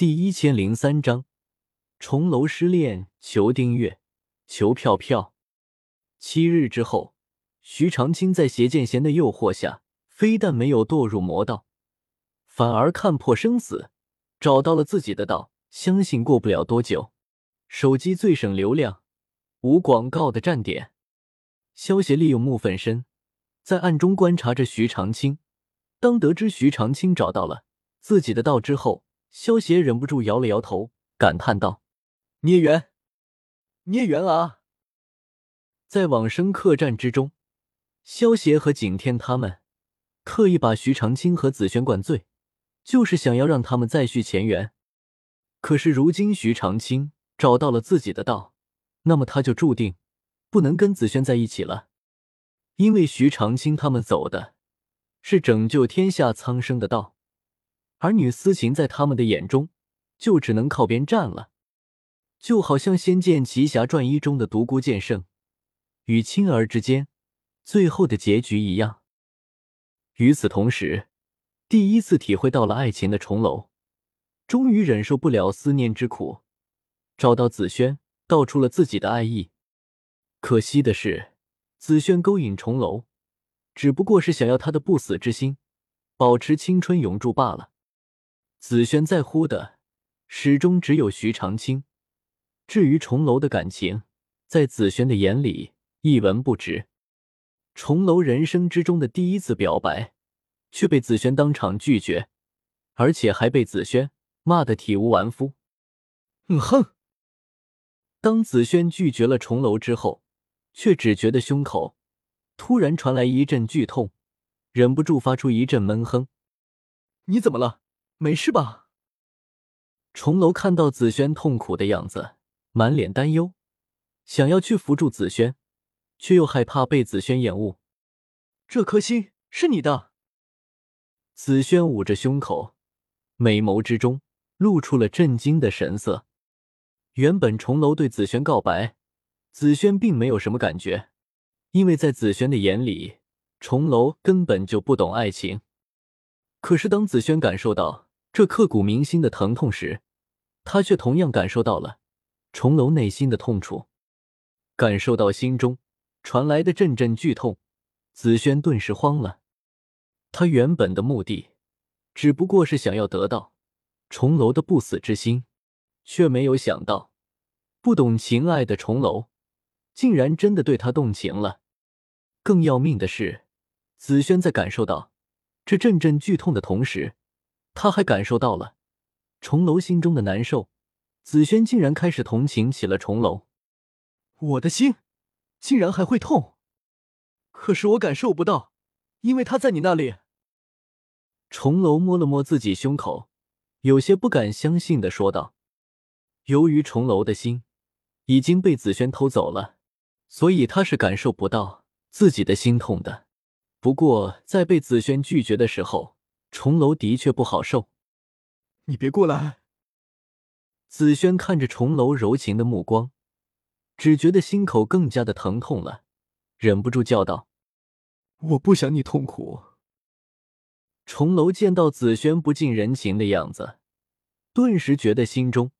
第一千零三章重楼失恋，求订阅，求票票。七日之后，徐长卿在邪剑贤的诱惑下，非但没有堕入魔道，反而看破生死，找到了自己的道。相信过不了多久，手机最省流量、无广告的站点。萧协利用木粉身，在暗中观察着徐长卿。当得知徐长卿找到了自己的道之后，萧协忍不住摇了摇头，感叹道：“孽缘，孽缘啊！”在往生客栈之中，萧协和景天他们特意把徐长卿和紫萱灌醉，就是想要让他们再续前缘。可是如今徐长卿找到了自己的道，那么他就注定不能跟紫萱在一起了，因为徐长卿他们走的是拯救天下苍生的道，而女私情在他们的眼中就只能靠边站了，就好像《仙剑奇侠传一》中的独孤剑圣与青儿之间最后的结局一样。与此同时，第一次体会到了爱情的重楼。终于忍受不了思念之苦，找到紫萱，道出了自己的爱意。可惜的是，紫萱勾引重楼，只不过是想要他的不死之心，保持青春永驻罢了。紫萱在乎的始终只有徐长卿，至于重楼的感情，在紫萱的眼里一文不值。重楼人生之中的第一次表白，却被紫萱当场拒绝，而且还被紫萱。骂得体无完肤，嗯哼。当紫萱拒绝了重楼之后，却只觉得胸口突然传来一阵剧痛，忍不住发出一阵闷哼。你怎么了？没事吧？重楼看到紫萱痛苦的样子，满脸担忧，想要去扶住紫萱，却又害怕被紫萱厌恶。这颗心是你的。紫萱捂着胸口，美眸之中。露出了震惊的神色。原本重楼对紫萱告白，紫萱并没有什么感觉，因为在紫萱的眼里，重楼根本就不懂爱情。可是当紫萱感受到这刻骨铭心的疼痛时，他却同样感受到了重楼内心的痛楚，感受到心中传来的阵阵剧痛，紫萱顿时慌了。她原本的目的，只不过是想要得到。重楼的不死之心，却没有想到，不懂情爱的重楼，竟然真的对他动情了。更要命的是，紫萱在感受到这阵阵剧痛的同时，他还感受到了重楼心中的难受。紫萱竟然开始同情起了重楼。我的心竟然还会痛，可是我感受不到，因为他在你那里。重楼摸了摸自己胸口。有些不敢相信的说道：“由于重楼的心已经被紫萱偷走了，所以他是感受不到自己的心痛的。不过，在被紫萱拒绝的时候，重楼的确不好受。你别过来！”紫萱看着重楼柔情的目光，只觉得心口更加的疼痛了，忍不住叫道：“我不想你痛苦。”重楼见到紫萱不近人情的样子，顿时觉得心中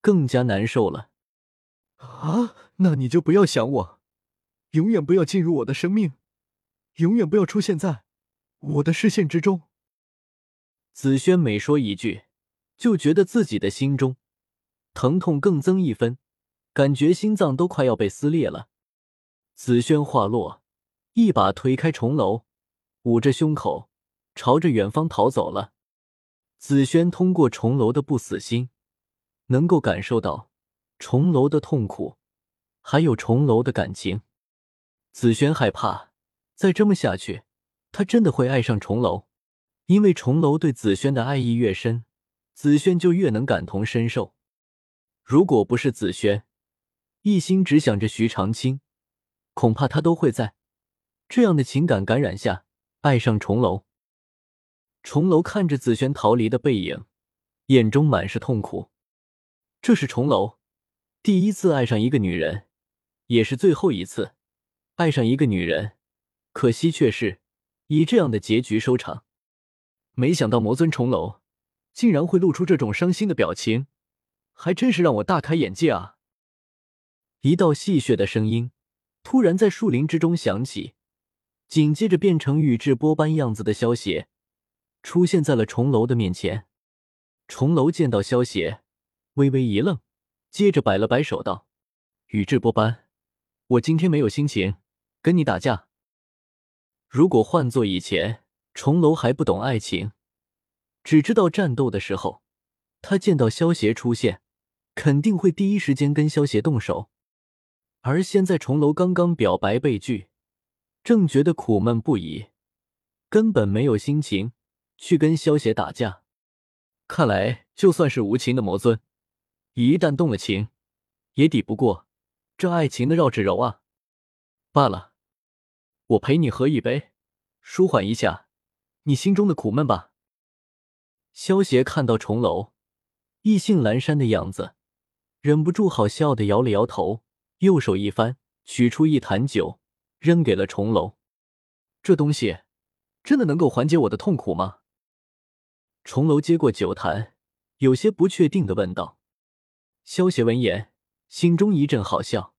更加难受了。啊，那你就不要想我，永远不要进入我的生命，永远不要出现在我的视线之中。紫萱每说一句，就觉得自己的心中疼痛更增一分，感觉心脏都快要被撕裂了。紫萱话落，一把推开重楼，捂着胸口。朝着远方逃走了。紫萱通过重楼的不死心，能够感受到重楼的痛苦，还有重楼的感情。紫萱害怕再这么下去，她真的会爱上重楼。因为重楼对紫萱的爱意越深，紫萱就越能感同身受。如果不是紫萱一心只想着徐长卿，恐怕她都会在这样的情感感染下爱上重楼。重楼看着紫萱逃离的背影，眼中满是痛苦。这是重楼第一次爱上一个女人，也是最后一次爱上一个女人。可惜却是以这样的结局收场。没想到魔尊重楼竟然会露出这种伤心的表情，还真是让我大开眼界啊！一道戏谑的声音突然在树林之中响起，紧接着变成宇智波斑样子的萧邪出现在了重楼的面前。重楼见到萧邪，微微一愣，接着摆了摆手道：“宇智波斑，我今天没有心情跟你打架。如果换做以前，重楼还不懂爱情。”只知道战斗的时候，他见到萧邪出现，肯定会第一时间跟萧邪动手。而现在重楼刚刚表白被拒，正觉得苦闷不已，根本没有心情去跟萧邪打架。看来就算是无情的魔尊，一旦动了情，也抵不过这爱情的绕指柔啊！罢了，我陪你喝一杯，舒缓一下你心中的苦闷吧。萧邪看到重楼意兴阑珊的样子，忍不住好笑的摇了摇头，右手一翻，取出一坛酒，扔给了重楼。这东西真的能够缓解我的痛苦吗？重楼接过酒坛，有些不确定的问道。萧邪闻言，心中一阵好笑。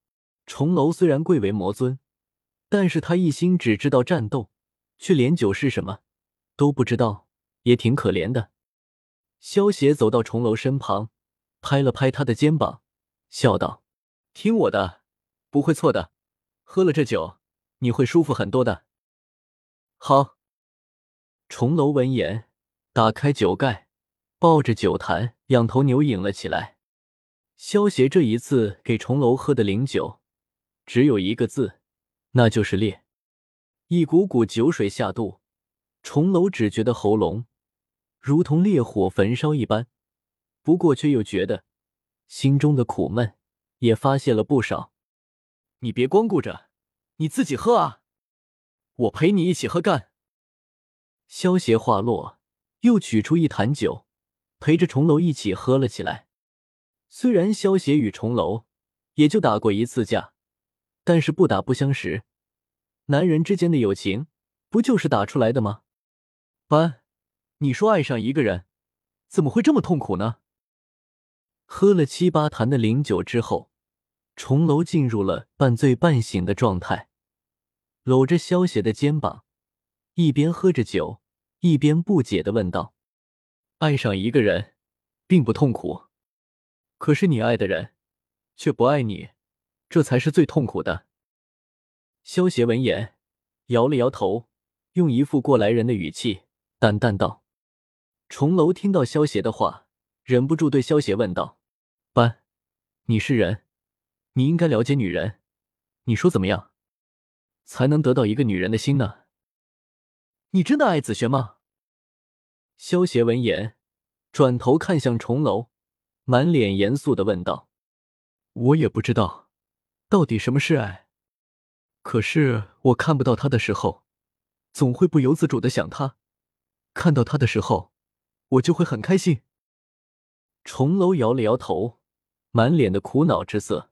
重楼虽然贵为魔尊，但是他一心只知道战斗，却连酒是什么都不知道，也挺可怜的。萧邪走到重楼身旁，拍了拍他的肩膀，笑道：“听我的，不会错的。喝了这酒，你会舒服很多的。”好。重楼闻言，打开酒盖，抱着酒坛，仰头牛饮了起来。萧邪这一次给重楼喝的灵酒，只有一个字，那就是烈。一股股酒水下肚，重楼只觉得喉咙。如同烈火焚烧一般，不过却又觉得心中的苦闷也发泄了不少。你别光顾着，你自己喝啊！我陪你一起喝干。萧邪话落，又取出一坛酒，陪着重楼一起喝了起来。虽然萧邪与重楼也就打过一次架，但是不打不相识，男人之间的友情不就是打出来的吗？班。你说爱上一个人，怎么会这么痛苦呢？喝了七八坛的灵酒之后，重楼进入了半醉半醒的状态，搂着萧邪的肩膀，一边喝着酒，一边不解的问道：“爱上一个人，并不痛苦，可是你爱的人却不爱你，这才是最痛苦的。”萧邪闻言，摇了摇头，用一副过来人的语气淡淡道。重楼听到萧邪的话，忍不住对萧邪问道：“班，你是人，你应该了解女人。你说怎么样，才能得到一个女人的心呢？你真的爱子轩吗？”萧邪闻言，转头看向重楼，满脸严肃的问道：“我也不知道，到底什么是爱。可是我看不到他的时候，总会不由自主的想他；看到他的时候。”我就会很开心。重楼摇了摇头，满脸的苦恼之色。